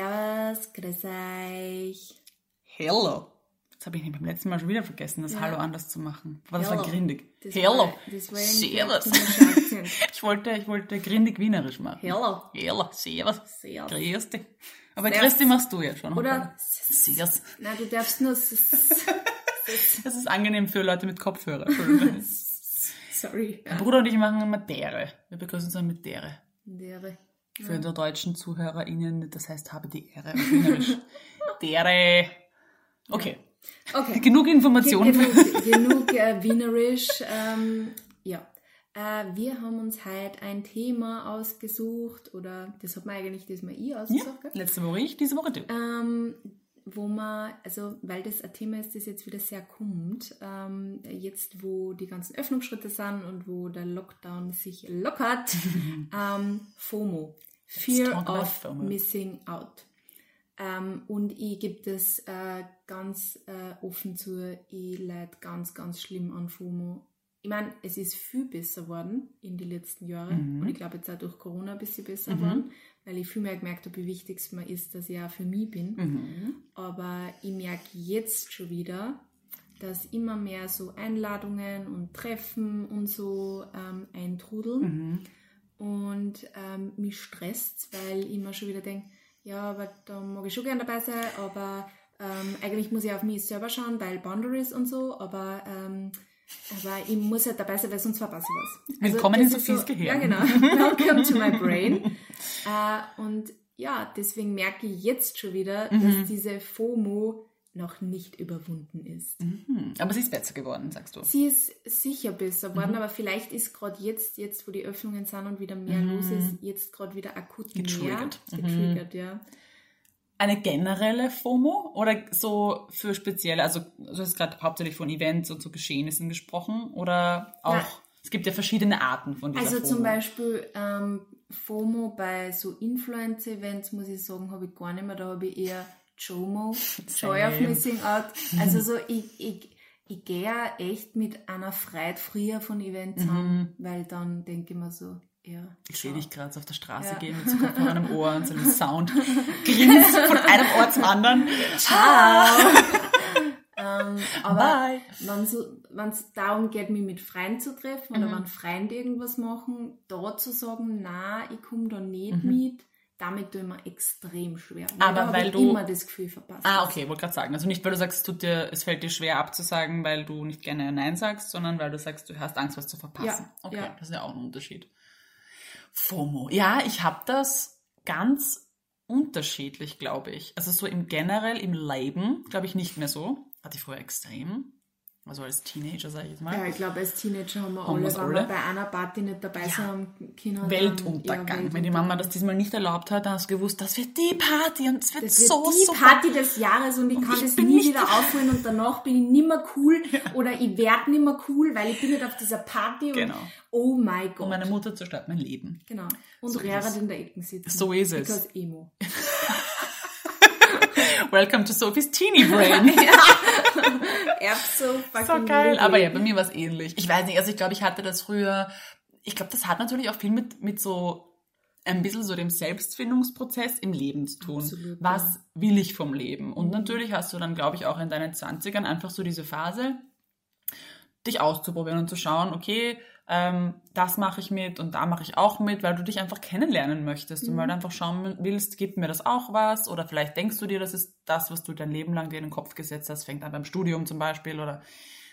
Servus, grüß euch. Hello. Jetzt habe ich beim letzten Mal schon wieder vergessen, das Ja. Hallo anders zu machen. Aber das war Hello. grindig. Das Hello. war- das war Servus. Ich wollte, ich wollte grindig wienerisch machen. Hello. Hello. Servus. Servus. Grüß dich. Aber Servus. Grüß dich machst du ja schon. Oder Servus. Nein, du darfst nur Das ist angenehm für Leute mit Kopfhörer. Sorry. Mein Bruder und ich machen immer Dere. Wir begrüßen uns dann mit Dere. Dere. Für die deutschen ZuhörerInnen, das heißt, habe die Ehre auf Wienerisch. Dere. Okay. Okay. Genug Informationen. Genug, genug äh, Wienerisch. Ähm, ja. Äh, wir haben uns heute ein Thema ausgesucht, oder das hat man eigentlich diesmal ich Ja, ausgesucht, gell? letzte Woche ich, diese Woche du. ähm, wo man, also weil das ein Thema ist, das jetzt wieder sehr kommt, ähm, jetzt wo die ganzen Öffnungsschritte sind und wo der Lockdown sich lockert, ähm, FOMO, Fear of FOMO. Missing Out. Ähm, und ich gebe das äh, ganz äh, offen zu, ich leid ganz, ganz schlimm an FOMO. Ich meine, es ist viel besser geworden in den letzten Jahren und ich glaube jetzt auch durch Corona ein bisschen besser geworden, weil ich viel mehr gemerkt habe, wie wichtig es mir ist, dass ich auch für mich bin. Mhm. Aber ich merke jetzt schon wieder, dass immer mehr so Einladungen und Treffen und so ähm, eintrudeln. Mhm. Und ähm, mich stresst, weil ich mir schon wieder denke, ja, aber da mag ich schon gerne dabei sein, aber ähm, eigentlich muss ich auf mich selber schauen, weil Boundaries und so, aber, ähm, aber ich muss halt dabei sein, weil sonst verpasse ich was. Willkommen in Sophies Gehirn. Ja, genau. Welcome to my brain. äh, und ja, deswegen merke ich jetzt schon wieder, Mhm. dass diese FOMO noch nicht überwunden ist. Hm, Aber sie ist besser geworden, sagst du. Sie ist sicher besser geworden, Mhm. aber vielleicht ist gerade jetzt, jetzt wo die Öffnungen sind und wieder mehr los ist, jetzt gerade wieder akut Mhm. Getriggert. Mhm. mehr getriggert, ja. Eine generelle FOMO oder so für spezielle, also du hast gerade hauptsächlich von Events und so Geschehnissen gesprochen oder auch, Nein. es gibt ja verschiedene Arten von dieser Also FOMO. zum Beispiel ähm, FOMO bei so Influencer-Events, muss ich sagen, habe ich gar nicht mehr. Da habe ich eher JOMO, Joy of. Missing Out. Also so, ich, ich, ich gehe ja echt mit einer Freude früher von Events an, weil dann denke ich mir so, ja. Mhm. Ich sehe dich gerade so auf der Straße Ja. gehen mit so Kopfhörer an einem Ohr und so einem Sound. Grinst von einem Ohr zum anderen. Ähm, aber Bye. wenn so, es darum geht, mich mit Freunden zu treffen Mhm. oder wenn Freunde irgendwas machen, da zu sagen, na, ich komme da nicht Mhm. mit, damit tue ich mir extrem schwer. Aber da habe weil ich du- immer das Gefühl verpasst. Ah, okay, wollte gerade sagen. Also nicht, weil du sagst, es, tut dir, es fällt dir schwer abzusagen, weil du nicht gerne Nein sagst, sondern weil du sagst, du hast Angst, was zu verpassen. Ja, okay, ja. das ist ja auch ein Unterschied. FOMO. Ja, ich habe das ganz unterschiedlich, glaube ich. Also so im generell im Leben, glaube ich, nicht mehr so. Hatte ich früher extrem. Also als Teenager, sage ich jetzt mal. Ja, ich glaube, als Teenager haben wir Haben alle, wenn alle? wir bei einer Party nicht dabei sein können, dann- Weltuntergang. ja, Wenn die Mama das diesmal nicht erlaubt hat, dann hast du gewusst, das wird die Party und es wird Das wird so die super. Party des Jahres und ich kann ich das nie wieder aufholen und danach bin ich nimmer cool oder ich werde nimmer cool, weil ich bin nicht auf dieser Party und Genau. oh mein Gott. Und meine Mutter zerstört mein Leben. Genau. Und So Rera in der Ecke sitzen. So ist es. Because Emo. Welcome to Sophie's Teeny Brain. Er so geil. Aber ja, bei mir war es ähnlich. Ich weiß nicht, also ich glaube, ich hatte das früher, ich glaube, das hat natürlich auch viel mit, mit so ein bisschen so dem Selbstfindungsprozess im Leben zu tun. Absolut, Was will ich vom Leben? Und natürlich hast du dann, glaube ich, auch in deinen Zwanzigern einfach so diese Phase, dich auszuprobieren und zu schauen, okay, ähm, das mache ich mit und da mache ich auch mit, weil du dich einfach kennenlernen möchtest und weil du einfach schauen willst, gibt mir das auch was oder vielleicht denkst du dir, das ist das, was du dein Leben lang dir in den Kopf gesetzt hast, fängt an beim Studium zum Beispiel oder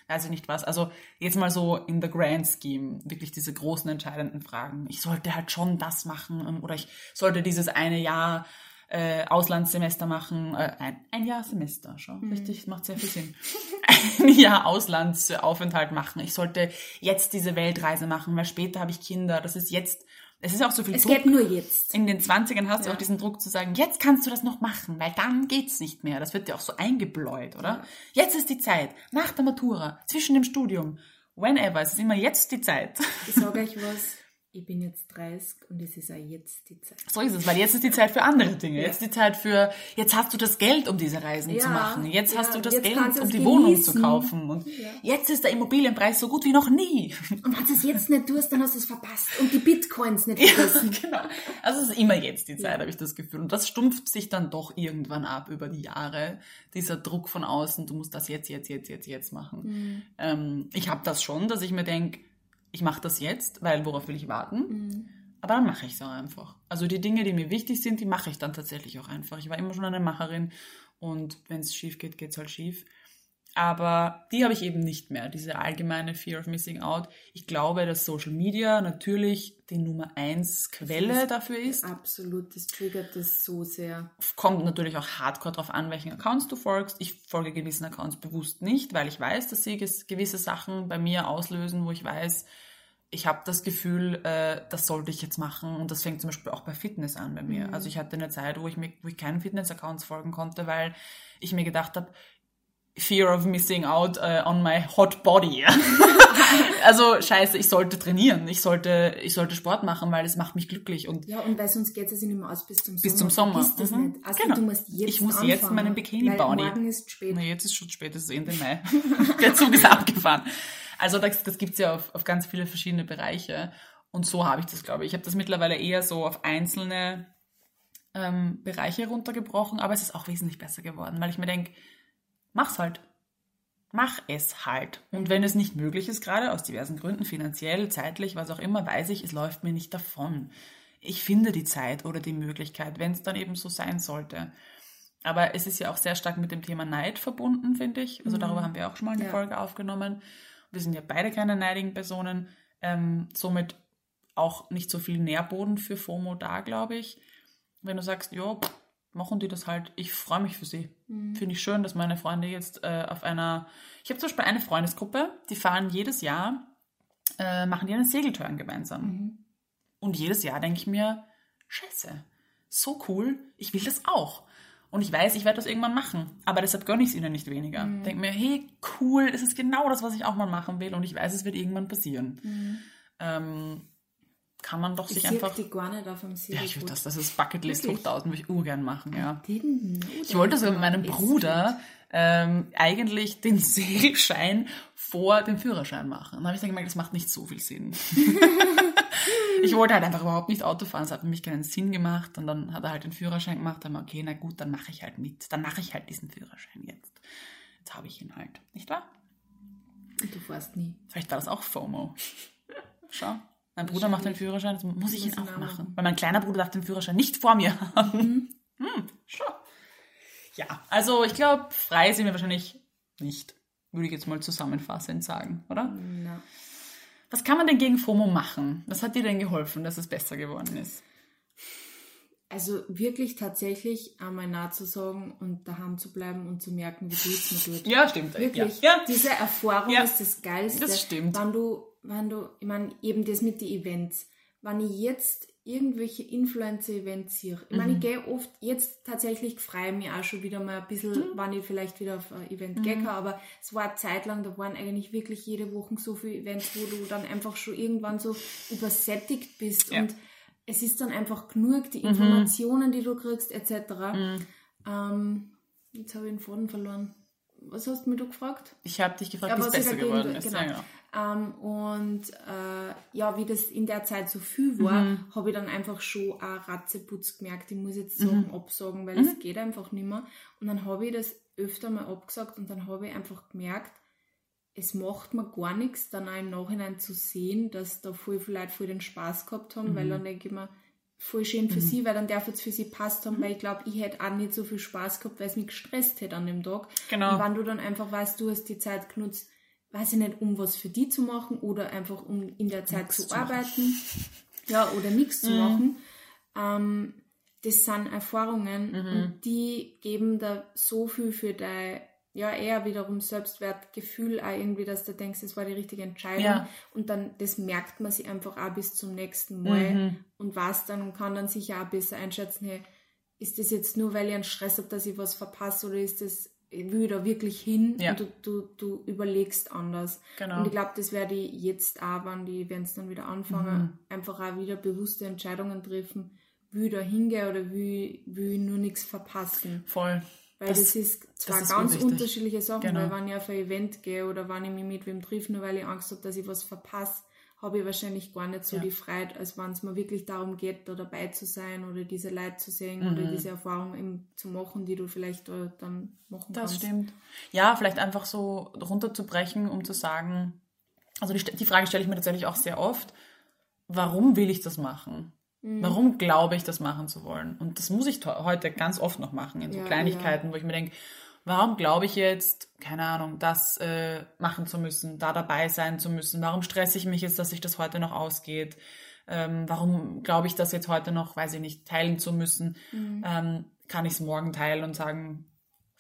weiß ich nicht was. Also jetzt mal so in the grand scheme, wirklich diese großen entscheidenden Fragen. Ich sollte halt schon das machen oder ich sollte dieses eine Jahr äh, Auslandssemester machen, äh, ein, ein Jahr Semester, schon, richtig, macht sehr viel Sinn. ein Jahr Auslandsaufenthalt machen. Ich sollte jetzt diese Weltreise machen, weil später habe ich Kinder. Das ist jetzt, es ist auch so viel Es Druck. geht nur jetzt. In den 20ern hast du Ja. auch diesen Druck zu sagen, jetzt kannst du das noch machen, weil dann geht's nicht mehr. Das wird dir auch so eingebläut, oder? Jetzt ist die Zeit, nach der Matura, zwischen dem Studium, whenever, es ist immer jetzt die Zeit. Ich sage euch was, ich bin jetzt 30 und es ist auch jetzt die Zeit. So ist es, weil jetzt ist die Zeit für andere Dinge. Ja. Jetzt ist die Zeit für, jetzt hast du das Geld, um diese Reisen zu Ja, machen. Jetzt ja, hast du das Geld, um die Wohnung zu genießen. kaufen. Und jetzt ist der Immobilienpreis so gut wie noch nie. Und wenn du es jetzt nicht tust, dann hast du es verpasst. Und die Bitcoins nicht vergessen. genau. Also es ist immer jetzt die Zeit, habe ich das Gefühl. Und das stumpft sich dann doch irgendwann ab über die Jahre. Dieser Druck von außen, du musst das jetzt, jetzt, jetzt, jetzt, jetzt machen. Mhm. Ähm, ich habe das schon, dass ich mir denke, ich mache das jetzt, weil worauf will ich warten? Mhm. Aber dann mache ich es auch einfach. Also die Dinge, die mir wichtig sind, die mache ich dann tatsächlich auch einfach. Ich war immer schon eine Macherin und wenn es schief geht, geht es halt schief. Aber die habe ich eben nicht mehr, diese allgemeine Fear of Missing Out. Ich glaube, dass Social Media natürlich die Nummer eins Quelle dafür ist. Absolut, das triggert das so sehr. Kommt natürlich auch hardcore drauf an, welchen Accounts du folgst. Ich folge gewissen Accounts bewusst nicht, weil ich weiß, dass sie gewisse Sachen bei mir auslösen, wo ich weiß, ich habe das Gefühl, äh, das sollte ich jetzt machen. Und das fängt zum Beispiel auch bei Fitness an bei mir. Also ich hatte eine Zeit, wo ich, mir, wo ich keinen Fitness-Accounts folgen konnte, weil ich mir gedacht habe, Fear of missing out äh, on my hot body. also scheiße, ich sollte trainieren, ich sollte, ich sollte Sport machen, weil es macht mich glücklich und Ja, und weil sonst geht es ja nicht mehr aus bis zum Sommer. Bis zum Sommer. Vergiss das Mhm. nicht. Also Genau. du musst jetzt Ich muss anfangen, jetzt meinen Bikini weil bauen. morgen ist spät. Na, jetzt ist schon spät, es ist Ende Mai. Der Zug ist abgefahren. Also das, das gibt's ja auf, auf ganz viele verschiedene Bereiche. Und so habe ich das, glaube ich. Ich habe das mittlerweile eher so auf einzelne ähm, Bereiche runtergebrochen, aber es ist auch wesentlich besser geworden, weil ich mir denke, mach's halt. Mach es halt. Und wenn es nicht möglich ist, gerade aus diversen Gründen, finanziell, zeitlich, was auch immer, weiß ich, es läuft mir nicht davon. Ich finde die Zeit oder die Möglichkeit, wenn es dann eben so sein sollte. Aber es ist ja auch sehr stark mit dem Thema Neid verbunden, finde ich. Also darüber haben wir auch schon mal eine Ja. Folge aufgenommen. Wir sind ja beide keine neidigen Personen. Ähm, somit auch nicht so viel Nährboden für FOMO da, glaube ich. Wenn du sagst, ja, machen die das halt. Ich freue mich für sie. Finde ich schön, dass meine Freunde jetzt äh, auf einer. Ich habe zum Beispiel eine Freundesgruppe, die fahren jedes Jahr, äh, machen die einen Segeltörn gemeinsam. Und jedes Jahr denke ich mir, scheiße, so cool, ich will das auch. Und ich weiß, ich werde das irgendwann machen. Aber deshalb gönne ich es ihnen nicht weniger. Denke mir, hey, cool, das ist genau das, was ich auch mal machen will. Und ich weiß, es wird irgendwann passieren. Ähm, kann man doch Ich sich einfach. die gar nicht auf dem Ja, ich würde das, das ist Bucketlist Wirklich? 5000, würde ich urgern machen, ja. Ich wollte sogar mit meinem Bruder ähm, eigentlich den Segelschein vor dem Führerschein machen. Und dann habe ich dann gemerkt, das macht nicht so viel Sinn. ich wollte halt einfach überhaupt nicht Auto fahren, es hat für mich keinen Sinn gemacht. Und dann hat er halt den Führerschein gemacht, dann war okay, na gut, dann mache ich halt mit. Dann mache ich halt diesen Führerschein jetzt. Jetzt habe ich ihn halt, nicht wahr? Und du fährst nie. Vielleicht war das auch FOMO. Schau. Mein Bruder macht den Führerschein, jetzt muss ich ihn Muss ihn auch machen. Weil mein kleiner Bruder darf den Führerschein nicht vor mir haben. Mhm. Hm, schau. Ja, also ich glaube, frei sind wir wahrscheinlich nicht. Würde ich jetzt mal zusammenfassend sagen, oder? Na. Was kann man denn gegen FOMO machen? Was hat dir denn geholfen, dass es besser geworden ist? Also wirklich tatsächlich einmal nah zu sagen und daheim zu bleiben und zu merken, wie gut es mir tut. Ja, stimmt. Wirklich. Ja. ja. Diese Erfahrung Ja. ist das Geilste. Das stimmt. Wenn du, wenn du, ich meine, eben das mit den Events. Wenn ich jetzt irgendwelche Influencer-Events sehe, ich Mhm. meine, ich gehe oft, jetzt tatsächlich freue ich mich auch schon wieder mal ein bisschen, Mhm. wenn ich vielleicht wieder auf ein Event gehen kann, aber es war eine Zeit lang, da waren eigentlich wirklich jede Woche so viele Events, wo du dann einfach schon irgendwann so übersättigt bist Ja. und es ist dann einfach genug, die Informationen, die du kriegst, etc. Mhm. Ähm, jetzt habe ich den Faden verloren. Was hast du mir da gefragt? Ich habe dich gefragt, Ja, wie es besser geworden ist. genau. Ja, genau. Ähm, und äh, ja, wie das in der Zeit so viel war, Mhm. habe ich dann einfach schon auch Ratzeputz gemerkt, ich muss jetzt Sachen Mhm. absagen, weil es geht einfach nicht mehr. Und dann habe ich das öfter mal abgesagt und dann habe ich einfach gemerkt, es macht mir gar nichts, dann auch im Nachhinein zu sehen, dass da voll viele Leute voll den Spaß gehabt haben, Mhm. weil dann denke ich mir, voll schön für sie, weil dann darf es für sie passt Mhm. haben, weil ich glaube, ich hätte auch nicht so viel Spaß gehabt, weil es mich gestresst hätte an dem Tag. Genau. Und wenn du dann einfach weißt, du hast die Zeit genutzt, weiß ich nicht, um was für die zu machen oder einfach um in der Zeit zu, zu. Mhm. arbeiten, ja, oder nichts zu machen. Ähm, das sind Erfahrungen Mhm. und die geben da so viel für dein, ja, eher wiederum Selbstwertgefühl, auch irgendwie, dass du denkst, es war die richtige Entscheidung. Ja. Und dann, das merkt man sich einfach auch bis zum nächsten Mal Mhm. und weiß dann und kann dann sicher auch besser einschätzen, hey, ist das jetzt nur, weil ich einen Stress habe, dass ich was verpasse oder ist das, will ich da wirklich hin Ja. und du, du, du überlegst anders. Genau. Und ich glaube, das werde ich jetzt auch, wenn die Events dann wieder anfangen, Mhm. einfach auch wieder bewusste Entscheidungen treffen, will ich da hingehen oder will, will ich nur nichts verpassen. Voll. Weil Das- das, ist zwar ist ganz urwichtig. unterschiedliche Sachen, Genau. weil wenn ich auf ein Event gehe oder wenn ich mich mit wem treffe, nur weil ich Angst habe, dass ich was verpasse, habe ich wahrscheinlich gar nicht so Ja. die Freiheit, als wenn es mir wirklich darum geht, da dabei zu sein oder diese Leute zu sehen Mhm. oder diese Erfahrung eben zu machen, die du vielleicht da dann machen Das kannst. stimmt. Ja, vielleicht einfach so runterzubrechen, um zu sagen, also die, die Frage stelle ich mir tatsächlich auch sehr oft, warum will ich das machen? Mhm. Warum glaube ich, das machen zu wollen? Und das muss ich heute ganz oft noch machen, in so Ja, Kleinigkeiten, wo ich mir denke, warum glaube ich jetzt, keine Ahnung, das äh, machen zu müssen, da dabei sein zu müssen? Warum stresse ich mich jetzt, dass sich das heute noch ausgeht? Ähm, warum glaube ich, das jetzt heute noch, weiß ich nicht, teilen zu müssen? Mhm. Ähm, kann ich es morgen teilen und sagen,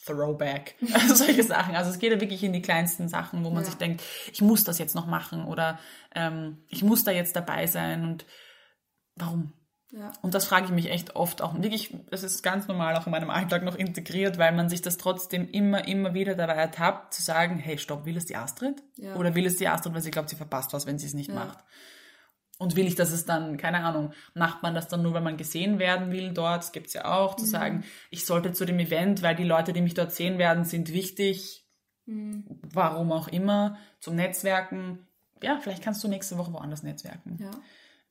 Throwback, also solche Sachen. Also es geht ja wirklich in die kleinsten Sachen, wo man Ja. sich denkt, ich muss das jetzt noch machen oder ähm, ich muss da jetzt dabei sein und warum? Ja. Und das frage ich mich echt oft auch. Wirklich, das ist ganz normal auch in meinem Alltag noch integriert, weil man sich das trotzdem immer, immer wieder dabei ertappt, zu sagen, hey, stopp, will es die Astrid? Ja. Oder will es die Astrid, weil sie glaubt, sie verpasst was, wenn sie es nicht Ja. macht? Und will ich, dass es dann, keine Ahnung, macht man das dann nur, weil man gesehen werden will dort? Das gibt's ja auch, Mhm. zu sagen, ich sollte zu dem Event, weil die Leute, die mich dort sehen werden, sind wichtig, Mhm. warum auch immer, zum Netzwerken. Ja, vielleicht kannst du nächste Woche woanders netzwerken. Ja.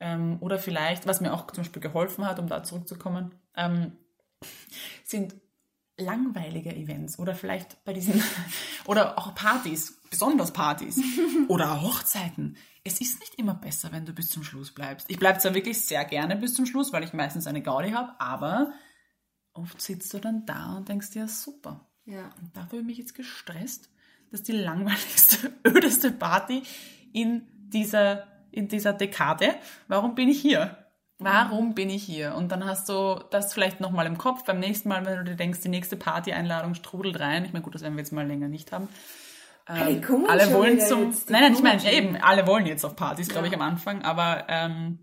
Ähm, oder vielleicht, was mir auch zum Beispiel geholfen hat, um da zurückzukommen, ähm, sind langweilige Events oder vielleicht bei diesen, oder auch Partys, besonders Partys oder Hochzeiten. Es ist nicht immer besser, wenn du bis zum Schluss bleibst. Ich bleibe zwar wirklich sehr gerne bis zum Schluss, weil ich meistens eine Gaudi habe, aber oft sitzt du dann da und denkst dir, super, Ja. und dafür habe ich mich jetzt gestresst, dass die langweiligste, ödeste Party in dieser, in dieser Dekade, warum bin ich hier? Warum bin ich hier? Und dann hast du das vielleicht nochmal im Kopf beim nächsten Mal, wenn du dir denkst, die nächste Party-Einladung strudelt rein. Ich meine, gut, das werden wir jetzt mal länger nicht haben. Ähm, alle wollen zum. nein, nein, ich meine, eben, alle wollen jetzt auf Partys, glaube Ja. ich, am Anfang, aber ähm,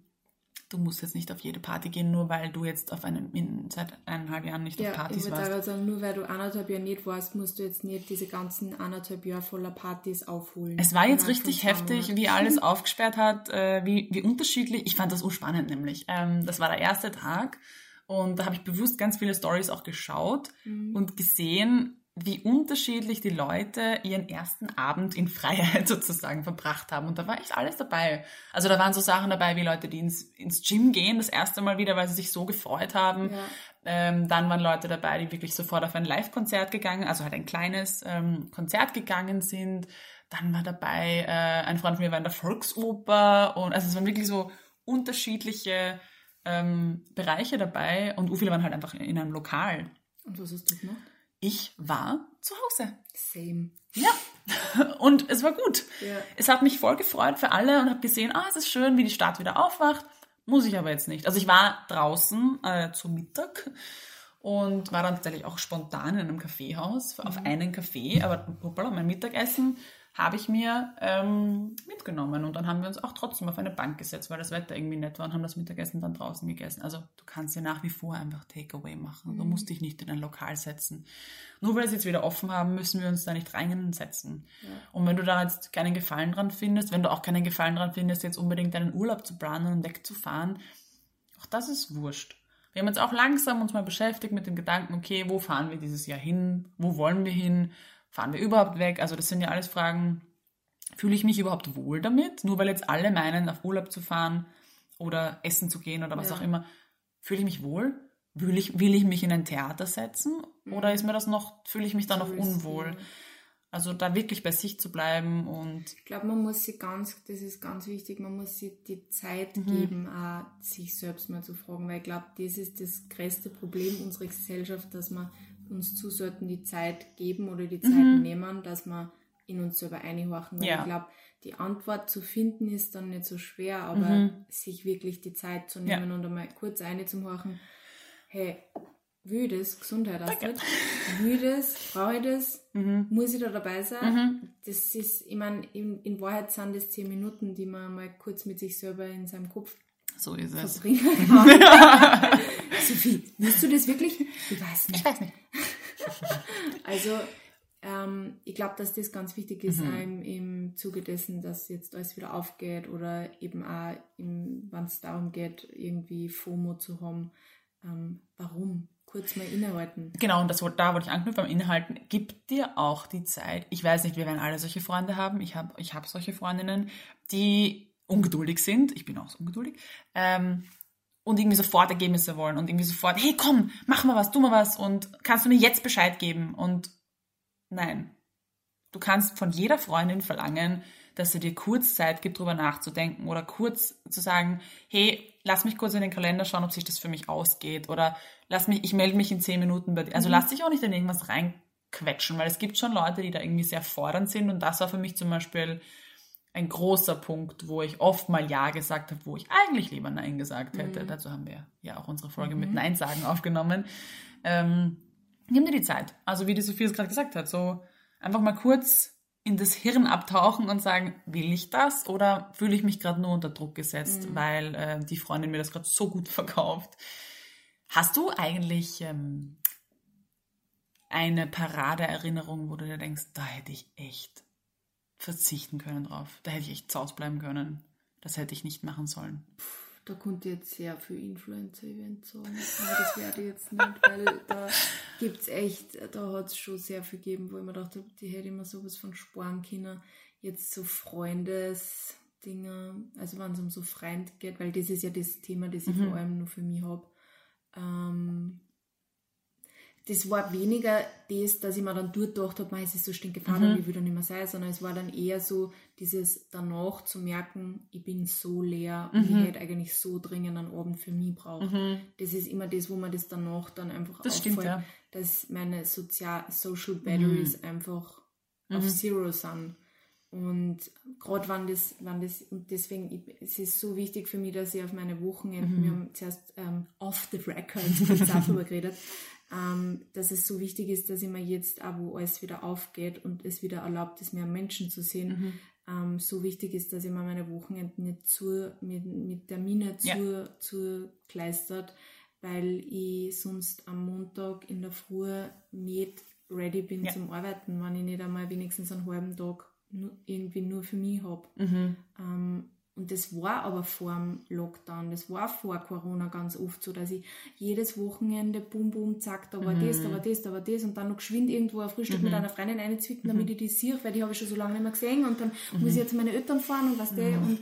du musst jetzt nicht auf jede Party gehen, nur weil du jetzt auf einem, in, seit eineinhalb Jahren nicht Ja, auf ich Partys würde warst. gerade sagen, nur weil du anderthalb Jahre nicht warst, musst du jetzt nicht diese ganzen anderthalb Jahre voller Partys aufholen. Es war jetzt richtig heftig, wie alles aufgesperrt hat, äh, wie, wie unterschiedlich. Ich fand das urspannend nämlich. Ähm, das war der erste Tag und da habe ich bewusst ganz viele Stories auch geschaut Mhm. und gesehen, wie unterschiedlich die Leute ihren ersten Abend in Freiheit sozusagen verbracht haben. Und da war echt alles dabei. Also da waren so Sachen dabei, wie Leute, die ins, ins Gym gehen, das erste Mal wieder, weil sie sich so gefreut haben. Ja. Ähm, dann waren Leute dabei, die wirklich sofort auf ein Live-Konzert gegangen, also halt ein kleines ähm, Konzert gegangen sind. Dann war dabei, äh, ein Freund von mir war in der Volksoper und also es waren wirklich so unterschiedliche ähm, Bereiche dabei und viele waren halt einfach in einem Lokal. Und was hast du gemacht? Ich war zu Hause. Same. Ja. Und es war gut. Ja. Es hat mich voll gefreut für alle und habe gesehen, ah, es ist schön, wie die Stadt wieder aufwacht. Muss ich aber jetzt nicht. Also ich war draußen äh, zum Mittag und war dann tatsächlich auch spontan in einem Kaffeehaus auf einen Kaffee. Aber hoppala, mein Mittagessen habe ich mir ähm, mitgenommen und dann haben wir uns auch trotzdem auf eine Bank gesetzt, weil das Wetter irgendwie nett war und haben das Mittagessen dann draußen gegessen. Also du kannst ja nach wie vor einfach Takeaway machen. Du musst dich nicht in ein Lokal setzen. Nur weil sie jetzt wieder offen haben, müssen wir uns da nicht reinsetzen. Und wenn du da jetzt keinen Gefallen dran findest, wenn du auch keinen Gefallen dran findest, jetzt unbedingt deinen Urlaub zu planen und wegzufahren, auch das ist wurscht. Wir haben jetzt auch langsam uns mal beschäftigt mit dem Gedanken, okay, wo fahren wir dieses Jahr hin? Wo wollen wir hin? Fahren wir überhaupt weg? Also das sind ja alles Fragen, fühle ich mich überhaupt wohl damit? Nur weil jetzt alle meinen, auf Urlaub zu fahren oder essen zu gehen oder was Ja. auch immer, fühle ich mich wohl? Will ich, will ich mich in ein Theater setzen? Oder ist mir das noch, fühle ich mich da noch unwohl? Also da wirklich bei sich zu bleiben und Ich glaube, man muss sich ganz, das ist ganz wichtig, man muss sich die Zeit Mhm. geben, auch sich selbst mal zu fragen, weil ich glaube, das ist das größte Problem unserer Gesellschaft, dass wir uns zu selten die Zeit geben oder die Zeit nehmen, dass wir in uns selber einhorchen. Weil Mhm. Ja. ich glaube, die Antwort zu finden ist dann nicht so schwer, aber sich wirklich die Zeit zu Mhm. Ja. nehmen und einmal kurz einzuhorchen, hey, will ich das, Gesundheit, Astrid, will ich das, brauche ich das, Mhm. muss ich da dabei sein? Das ist, ich meine, in, in Wahrheit sind das zehn Minuten, die man mal kurz mit sich selber in seinem Kopf so ist es. verbringen kann. Sophie, willst du das wirklich? Ich weiß nicht. weiß nicht. Also, ähm, ich glaube, dass das ganz wichtig ist, mhm. im, im Zuge dessen, dass jetzt alles wieder aufgeht oder eben auch, wenn es darum geht, irgendwie FOMO zu haben. Ähm, warum? Kurz mal innehalten. Genau, und das, da wollte ich anknüpfen beim Inhalten. Gib dir auch die Zeit. Ich weiß nicht, wir werden alle solche Freunde haben. Ich habe ich hab solche Freundinnen, die ungeduldig sind. Ich bin auch so ungeduldig. Ähm, und irgendwie sofort Ergebnisse wollen und irgendwie sofort, hey komm, mach mal was, tu mal was und kannst du mir jetzt Bescheid geben? Und nein, du kannst von jeder Freundin verlangen, dass sie dir kurz Zeit gibt, drüber nachzudenken oder kurz zu sagen, hey, lass mich kurz in den Kalender schauen, ob sich das für mich ausgeht oder lass mich, ich melde mich in zehn Minuten bei dir. Also mhm. lass dich auch nicht in irgendwas reinquetschen, weil es gibt schon Leute, die da irgendwie sehr fordernd sind und das war für mich zum Beispiel ein großer Punkt, wo ich oft mal Ja gesagt habe, wo ich eigentlich lieber Nein gesagt hätte. Mhm. Dazu haben wir ja auch unsere Folge mhm. mit Nein sagen aufgenommen. Ähm, nimm dir die Zeit. Also wie die Sophie es gerade gesagt hat, so einfach mal kurz in das Hirn abtauchen und sagen, will ich das oder fühle ich mich gerade nur unter Druck gesetzt, mhm. weil äh, die Freundin mir das gerade so gut verkauft. Hast du eigentlich ähm, eine Paradeerinnerung, wo du dir denkst, da hätte ich echt verzichten können drauf. Da hätte ich echt zaus bleiben können. Das hätte ich nicht machen sollen. Da konnte ich jetzt sehr viel Influencer-Events sagen. Aber das werde ich jetzt nicht, weil da gibt es echt, da hat es schon sehr viel gegeben, wo ich mir dachte, die hätte immer sowas von sparen können. Jetzt so Freundesdinger, also wenn es um so Freund geht, weil das ist ja das Thema, das ich mhm. vor allem nur für mich habe. Ähm, das war weniger das, dass ich mir dann durchgedacht habe, es ist so stinkgefahren mhm. und ich will da nicht mehr sein, sondern es war dann eher so dieses danach zu merken, ich bin so leer mhm. und ich mhm. hätte eigentlich so dringend einen Abend für mich braucht. Mhm. Das ist immer das, wo man das danach dann einfach das auffällt, stimmt, ja. dass meine Sozial Social Batteries mhm. einfach auf mhm. Zero sind. Und gerade wenn das, wenn das, und deswegen, ich, es ist so wichtig für mich, dass ich auf meine Wochenenden, wir haben zuerst ähm, off the record auch darüber geredet, ähm, dass es so wichtig ist, dass ich mir jetzt auch, wo alles wieder aufgeht und es wieder erlaubt ist, mehr Menschen zu sehen, mhm. ähm, so wichtig ist, dass ich mir meine Wochenenden nicht zu, mit, mit Termine zu, ja. zu kleistert, weil ich sonst am Montag in der Früh nicht ready bin ja. zum Arbeiten, wenn ich nicht einmal wenigstens einen halben Tag nur, irgendwie nur für mich habe. Mhm. Ähm, und das war aber vor dem Lockdown, das war vor Corona ganz oft so, dass ich jedes Wochenende bum bum zack, da war mhm. das, da war das, da war das und dann noch geschwind irgendwo ein Frühstück mhm. mit einer Freundin einzwicken, damit mhm. ich die sehe, weil die habe ich schon so lange nicht mehr gesehen und dann muss ich mhm. jetzt meine Eltern fahren und was der mhm. und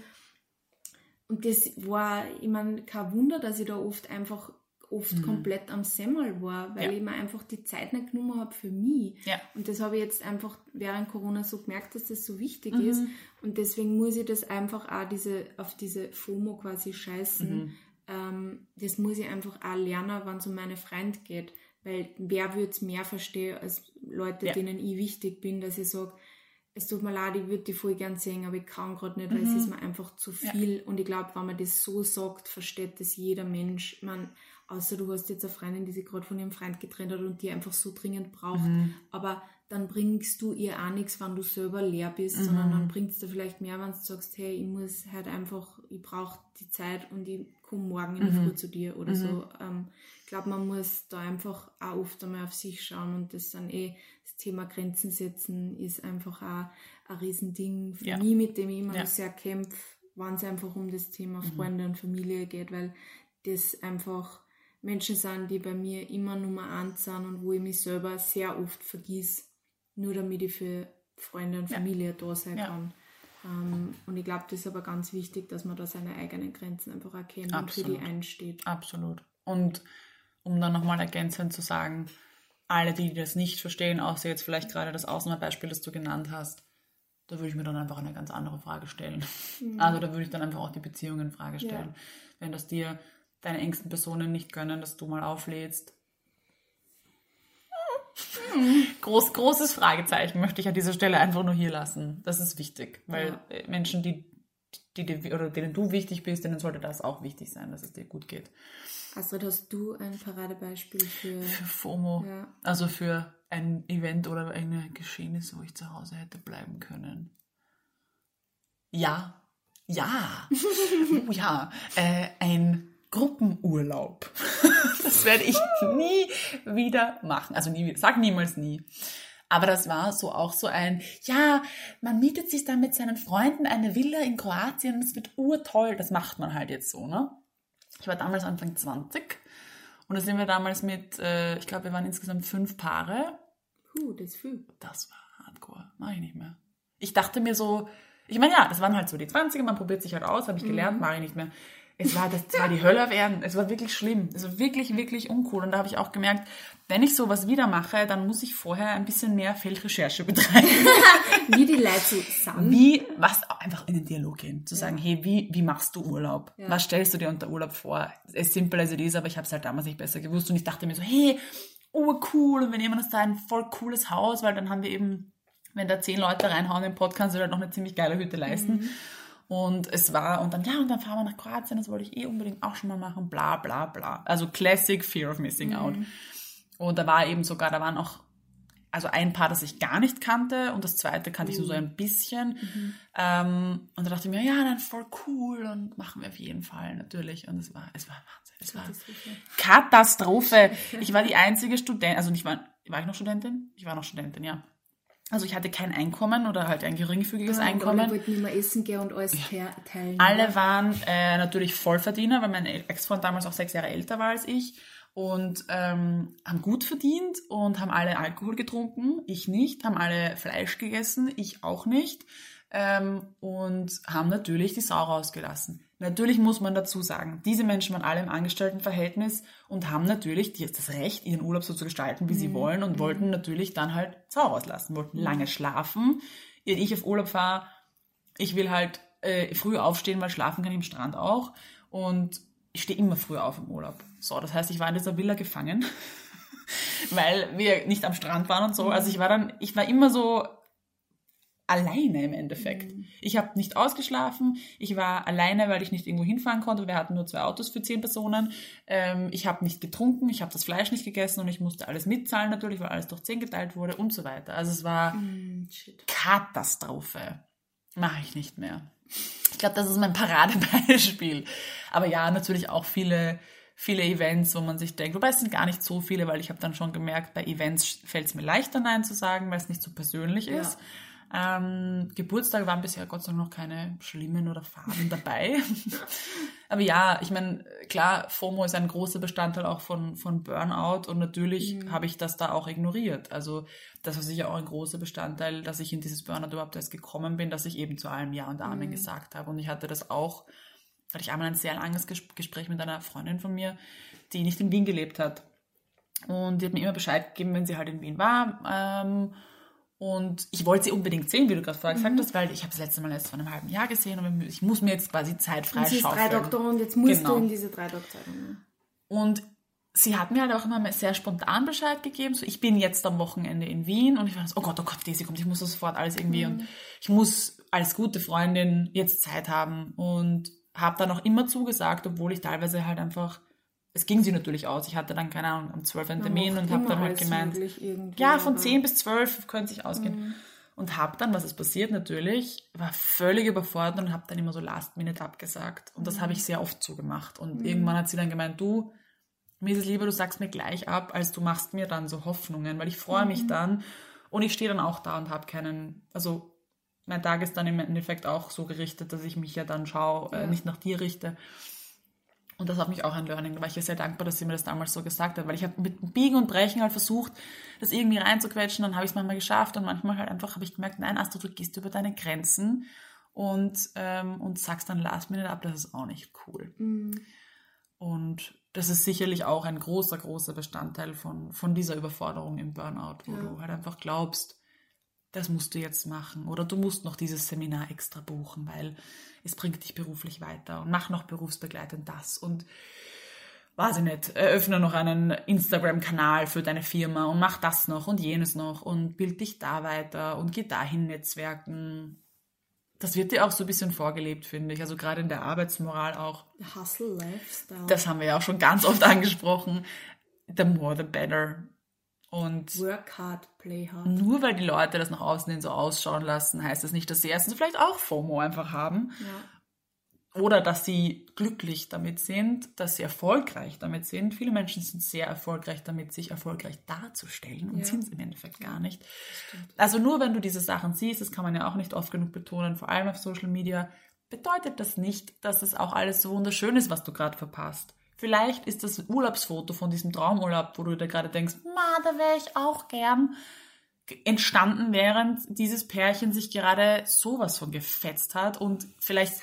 und das war, ich meine, kein Wunder, dass ich da oft einfach oft mhm. komplett am Semmel war, weil ja. ich mir einfach die Zeit nicht genommen habe für mich. Ja. Und das habe ich jetzt einfach während Corona so gemerkt, dass das so wichtig mhm. ist. Und deswegen muss ich das einfach auch diese, auf diese FOMO quasi scheißen. Mhm. Ähm, das muss ich einfach auch lernen, wenn es um meine Freunde geht. Weil wer würde es mehr verstehen als Leute, ja. denen ich wichtig bin, dass ich sage, es tut mir leid, ich würde die voll gern sehen, aber ich kann gerade nicht, weil mhm. es ist mir einfach zu viel. Und ich glaube, wenn man das so sagt, versteht das jeder Mensch. Man, außer du hast jetzt eine Freundin, die sich gerade von ihrem Freund getrennt hat und die einfach so dringend braucht. Mhm. Aber dann bringst du ihr auch nichts, wenn du selber leer bist, mhm. sondern dann bringst du vielleicht mehr, wenn du sagst, hey, ich muss halt einfach, ich brauche die Zeit und ich komme morgen in der mhm. Früh zu dir oder so. Mhm. Ähm, ich glaube, man muss da einfach auch oft einmal auf sich schauen und das dann eh, das Thema Grenzen setzen ist einfach auch ein Riesending für ja. mich, mit dem ich immer ja. sehr kämpfe, wenn es einfach um das Thema mhm. Freunde und Familie geht, weil das einfach Menschen sind, die bei mir immer Nummer eins sind und wo ich mich selber sehr oft vergieß, nur damit ich für Freunde und Familie ja. da sein ja. kann. Ähm, und ich glaube, das ist aber ganz wichtig, dass man da seine eigenen Grenzen einfach erkennt Absolut. und für die einsteht. Absolut. Und um dann nochmal ergänzend zu sagen, alle, die das nicht verstehen, außer jetzt vielleicht gerade das Ausnahmebeispiel, das du genannt hast, da würde ich mir dann einfach eine ganz andere Frage stellen. Mhm. Also da würde ich dann einfach auch die Beziehung in Frage stellen. Ja. Wenn das dir deine engsten Personen nicht gönnen, dass du mal auflädst. Groß, großes Fragezeichen möchte ich an dieser Stelle einfach nur hier lassen. Das ist wichtig, weil ja. Äh, Menschen, die, die, die, oder denen du wichtig bist, denen sollte das auch wichtig sein, dass es dir gut geht. Astrid, hast du ein Paradebeispiel für, für FOMO? Ja. Also für ein Event oder eine Geschehnis, wo ich zu Hause hätte bleiben können? Ja. Ja. oh ja. Äh, ein Gruppenurlaub. das werde ich nie wieder machen. Also nie, sag niemals nie. Aber das war so auch so ein, ja, man mietet sich dann mit seinen Freunden eine Villa in Kroatien, es wird urtoll, das macht man halt jetzt so, ne? Ich war damals Anfang 20 und da sind wir damals mit, äh, ich glaube, wir waren insgesamt fünf Paare. Puh, das ist viel. Das war hardcore, mache ich nicht mehr. Ich dachte mir so, ich meine, ja, das waren halt so die 20er, man probiert sich halt aus, habe ich gelernt, mache ich nicht mehr. Es war, das war die Hölle auf Erden. Es war wirklich schlimm. Es war wirklich, wirklich uncool. Und da habe ich auch gemerkt, wenn ich sowas wieder mache, dann muss ich vorher ein bisschen mehr Feldrecherche betreiben. Wie die Leute sind. Wie, was, einfach in den Dialog gehen. Zu sagen, hey, wie, wie machst du Urlaub? Was stellst du dir unter Urlaub vor? As simple as it is, aber ich habe es halt damals nicht besser gewusst. Und ich dachte mir so, hey, oh cool. Und wir nehmen uns da ein voll cooles Haus, weil dann haben wir eben, wenn da zehn Leute reinhauen im Pod, kannst du halt noch eine ziemlich geile Hütte leisten. Und es war, und dann, ja, und dann fahren wir nach Kroatien, das wollte ich eh unbedingt auch schon mal machen, bla, bla, bla. Also Classic Fear of Missing Out. Und da war eben sogar, da waren auch, also ein Paar, das ich gar nicht kannte und das zweite kannte ich nur so ein bisschen. Ähm, und da dachte ich mir, ja, dann voll cool und machen wir auf jeden Fall natürlich. Und es war, es war Wahnsinn. Es war Katastrophe. Ich war die einzige Studentin, also nicht war, war ich noch Studentin? Ich war noch Studentin, ja. Also ich hatte kein Einkommen oder halt ein geringfügiges Alle Einkommen. wollten nicht mehr essen gehen und alles te- teilen. Alle waren äh, natürlich Vollverdiener, weil mein Ex-Freund damals auch sechs Jahre älter war als ich und ähm, haben gut verdient und haben alle Alkohol getrunken. Ich nicht, haben alle Fleisch gegessen, ich auch nicht ähm, und haben natürlich die Sau rausgelassen. Natürlich muss man dazu sagen, diese Menschen waren alle im Angestelltenverhältnis und haben natürlich das Recht, ihren Urlaub so zu gestalten, wie sie wollen und wollten natürlich dann halt Sau rauslassen, wollten lange schlafen. Wenn ich auf Urlaub fahre, ich will halt äh, früh aufstehen, weil schlafen kann ich im Strand auch. Und ich stehe immer früh auf im Urlaub. So, das heißt, ich war in dieser Villa gefangen, weil wir nicht am Strand waren und so. Also ich war dann, ich war immer so alleine im Endeffekt. Ich habe nicht ausgeschlafen, ich war alleine, weil ich nicht irgendwo hinfahren konnte. Wir hatten nur zwei Autos für zehn Personen. Ähm, ich habe nicht getrunken, ich habe das Fleisch nicht gegessen und ich musste alles mitzahlen natürlich, weil alles durch zehn geteilt wurde und so weiter. Also es war Hm, shit. Katastrophe. Mache ich nicht mehr. Ich glaube, das ist mein Paradebeispiel. Aber ja, natürlich auch viele, viele Events, wo man sich denkt, wobei es sind gar nicht so viele, weil ich habe dann schon gemerkt, bei Events fällt es mir leichter, Nein zu sagen, weil es nicht so persönlich ist. Ähm, Geburtstage waren bisher Gott sei Dank noch keine schlimmen oder faden dabei. Aber ja, ich meine, klar, FOMO ist ein großer Bestandteil auch von, von Burnout und natürlich habe ich das da auch ignoriert. Also das war sicher auch ein großer Bestandteil, dass ich in dieses Burnout überhaupt erst gekommen bin, dass ich eben zu allem Ja und Amen gesagt habe. Und ich hatte das auch, hatte ich einmal ein sehr langes Ges- Gespräch mit einer Freundin von mir, die nicht in Wien gelebt hat. Und die hat mir immer Bescheid gegeben, wenn sie halt in Wien war. Ähm, und ich wollte sie unbedingt sehen, wie du gerade vorher Mhm. gesagt hast, weil ich habe das letzte Mal erst vor einem halben Jahr gesehen und ich muss mir jetzt quasi Zeit Und sie ist drei freischaufeln. Doktor und jetzt musst Genau. du in diese drei Doktoren. Und sie hat mir halt auch immer sehr spontan Bescheid gegeben. So, ich bin jetzt am Wochenende in Wien und ich war so, oh Gott, oh Gott, Daisy kommt, ich muss das sofort alles irgendwie und ich muss als gute Freundin jetzt Zeit haben und habe dann auch immer zugesagt, obwohl ich teilweise halt einfach, es ging sie natürlich aus. Ich hatte dann, keine Ahnung, am 12. einen Termin und habe dann halt gemeint, ja, von 10 bis 12 könnte sich ausgehen. Und habe dann, was ist passiert natürlich, war völlig überfordert und habe dann immer so Last Minute abgesagt. Und das habe ich sehr oft so gemacht. Und irgendwann hat sie dann gemeint, du, mir ist es lieber, du sagst mir gleich ab, als du machst mir dann so Hoffnungen, weil ich freue mich dann und ich stehe dann auch da und habe keinen, also mein Tag ist dann im Endeffekt auch so gerichtet, dass ich mich ja dann schaue, äh, nicht nach dir richte. Und das hat mich auch ein Learning. Da war ich ja sehr dankbar, dass sie mir das damals so gesagt hat, weil ich habe mit Biegen und Brechen halt versucht, das irgendwie reinzuquetschen, dann habe ich es manchmal geschafft und manchmal halt einfach habe ich gemerkt, nein, Astrid, du gehst über deine Grenzen und, ähm, und sagst dann Last Minute ab, das ist auch nicht cool. Und das ist sicherlich auch ein großer, großer Bestandteil von, von dieser Überforderung im Burnout, wo du halt einfach glaubst, das musst du jetzt machen oder du musst noch dieses Seminar extra buchen, weil es bringt dich beruflich weiter und mach noch berufsbegleitend das und weiß ich nicht, eröffne noch einen Instagram-Kanal für deine Firma und mach das noch und jenes noch und bild dich da weiter und geh dahin netzwerken. Das wird dir auch so ein bisschen vorgelebt, finde ich. Also gerade in der Arbeitsmoral auch. Hustle Lifestyle. Das haben wir ja auch schon ganz oft angesprochen. The more, the better. Und Work hard, play hard. nur weil die Leute das nach außen hin so ausschauen lassen, heißt das nicht, dass sie erstens vielleicht auch FOMO einfach haben. Ja. oder dass sie glücklich damit sind, dass sie erfolgreich damit sind. Viele Menschen sind sehr erfolgreich damit, sich erfolgreich darzustellen und Ja. sind es im Endeffekt gar nicht. Also nur wenn du diese Sachen siehst, das kann man ja auch nicht oft genug betonen, vor allem auf Social Media, bedeutet das nicht, dass das auch alles so wunderschön ist, was du gerade verpasst. Vielleicht ist das Urlaubsfoto von diesem Traumurlaub, wo du dir gerade denkst, ma, da wäre ich auch gern, entstanden, während dieses Pärchen sich gerade sowas von gefetzt hat und vielleicht.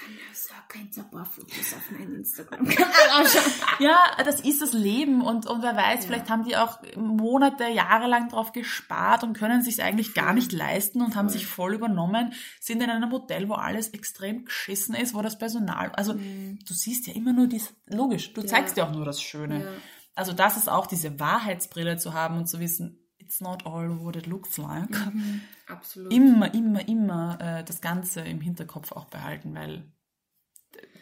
Ja, das ist das Leben und, und wer weiß, vielleicht haben die auch Monate, Jahre lang drauf gespart und können sich eigentlich gar nicht leisten und haben sich voll übernommen, sind in einem Hotel, wo alles extrem geschissen ist, wo das Personal, also du siehst ja immer nur dies, logisch, du zeigst ja auch nur das Schöne. Ja. Also das ist auch diese Wahrheitsbrille zu haben und zu wissen, it's not all what it looks like. Absolut. Immer, immer, immer äh, das Ganze im Hinterkopf auch behalten, weil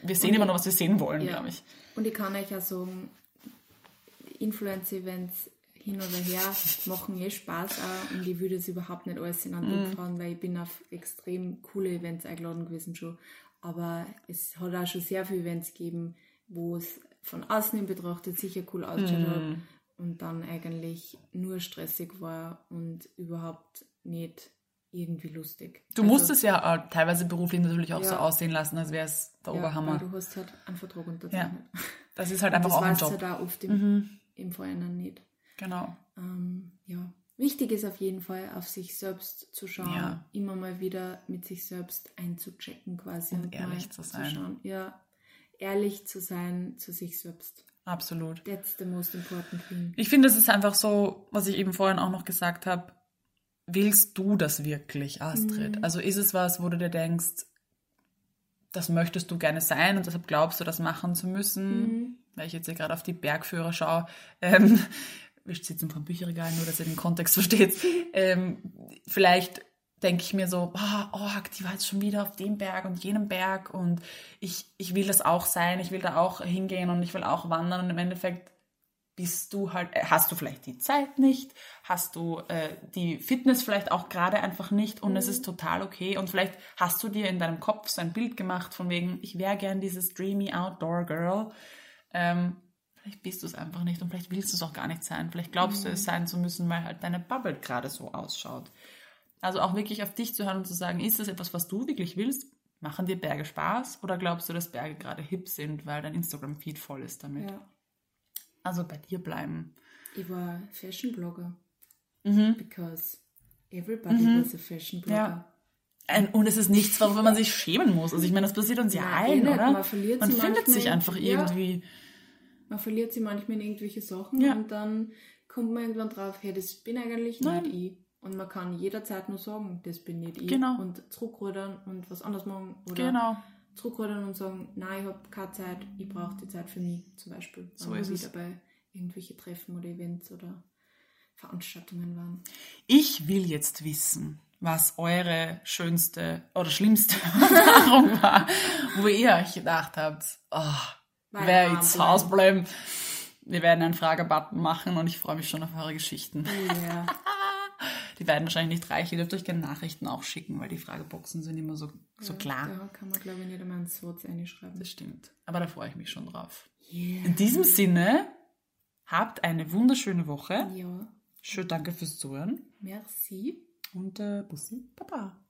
wir sehen immer nur, was wir sehen wollen, Ja. glaube ich. Und ich kann euch auch sagen, Influencer-Events hin oder her machen eh Spaß auch und ich würde es überhaupt nicht alles in Mhm. Druck fahren, weil ich bin auf extrem coole Events eingeladen gewesen schon. Aber es hat auch schon sehr viele Events gegeben, wo es von außen hin betrachtet sicher cool ausgeschaut Mhm. Und dann eigentlich nur stressig war und überhaupt nicht irgendwie lustig. Du Also, musst es ja äh, teilweise beruflich natürlich auch so Ja. aussehen lassen, als wäre es der ja, Oberhammer. Weil du hast halt einen Vertrag unterzeichnet. Das ist halt Und einfach das auch ein Job. Mhm. du halt auch oft im, im Vorhinein nicht. Genau. Ähm, ja. Wichtig ist auf jeden Fall, auf sich selbst zu schauen, Ja. immer mal wieder mit sich selbst einzuchecken quasi. Und ehrlich mal zu sein. schauen. Ja, ehrlich zu sein zu sich selbst. Absolut. That's the most important thing. Ich finde, es ist einfach so, was ich eben vorhin auch noch gesagt habe. Willst du das wirklich, Astrid? Mhm. Also ist es was, wo du dir denkst, das möchtest du gerne sein und deshalb glaubst du, das machen zu müssen? Mhm. Weil ich jetzt hier gerade auf die Bergführer schaue. Ähm, wir sitzen vor dem Bücherregal, nur dass ihr den Kontext versteht. Ähm, vielleicht denke ich mir so, oh, oh, die war jetzt schon wieder auf dem Berg und jenem Berg und ich, ich will das auch sein, ich will da auch hingehen und ich will auch wandern und im Endeffekt bist du halt, äh, hast du vielleicht die Zeit nicht, hast du äh, die Fitness vielleicht auch gerade einfach nicht und es ist total okay und vielleicht hast du dir in deinem Kopf so ein Bild gemacht von wegen, ich wäre gern dieses dreamy Outdoor Girl. Ähm, vielleicht bist du es einfach nicht und vielleicht willst du es auch gar nicht sein. Vielleicht glaubst du es sein zu müssen, weil halt deine Bubble gerade so ausschaut. Also auch wirklich auf dich zu hören und zu sagen, ist das etwas, was du wirklich willst? Machen dir Berge Spaß oder glaubst du, dass Berge gerade hip sind, weil dein Instagram-Feed voll ist damit? Ja. Also bei dir bleiben. Ich war Fashion-Blogger. Mhm. Because everybody was a Fashion-Blogger. Ja. Und es ist nichts, worüber man sich schämen muss. Also ich meine, das passiert uns ja eh allen, nicht. oder? Man verliert man sie findet sich einfach ja. irgendwie. Man verliert sich manchmal in irgendwelche Sachen Ja. und dann kommt man irgendwann drauf, hey, das bin eigentlich Nein. nicht ich. Und man kann jederzeit nur sagen, das bin nicht ich. Genau. Und zurückrudern und was anderes machen. Oder Genau. zurückrudern und sagen, nein, ich habe keine Zeit, ich brauche die Zeit für mich zum Beispiel. So ist wir es. bei irgendwelche Treffen oder Events oder Veranstaltungen waren. Ich will jetzt wissen, was eure schönste oder schlimmste Erfahrung war, wo ihr euch gedacht habt, oh, wer jetzt bleiben. Haus bleiben. Wir werden einen Fragebutton machen und ich freue mich schon auf eure Geschichten. Ja, Die werden wahrscheinlich nicht reich. Ihr dürft euch gerne Nachrichten auch schicken, weil die Frageboxen sind immer so, so klar. Da kann man, glaube ich, nicht einmal ein Wort reinschreiben. Das stimmt. Aber da freue ich mich schon drauf. Yeah. In diesem Sinne, habt eine wunderschöne Woche. Ja, Schön danke fürs Zuhören merci. und äh, Bussi, Papa.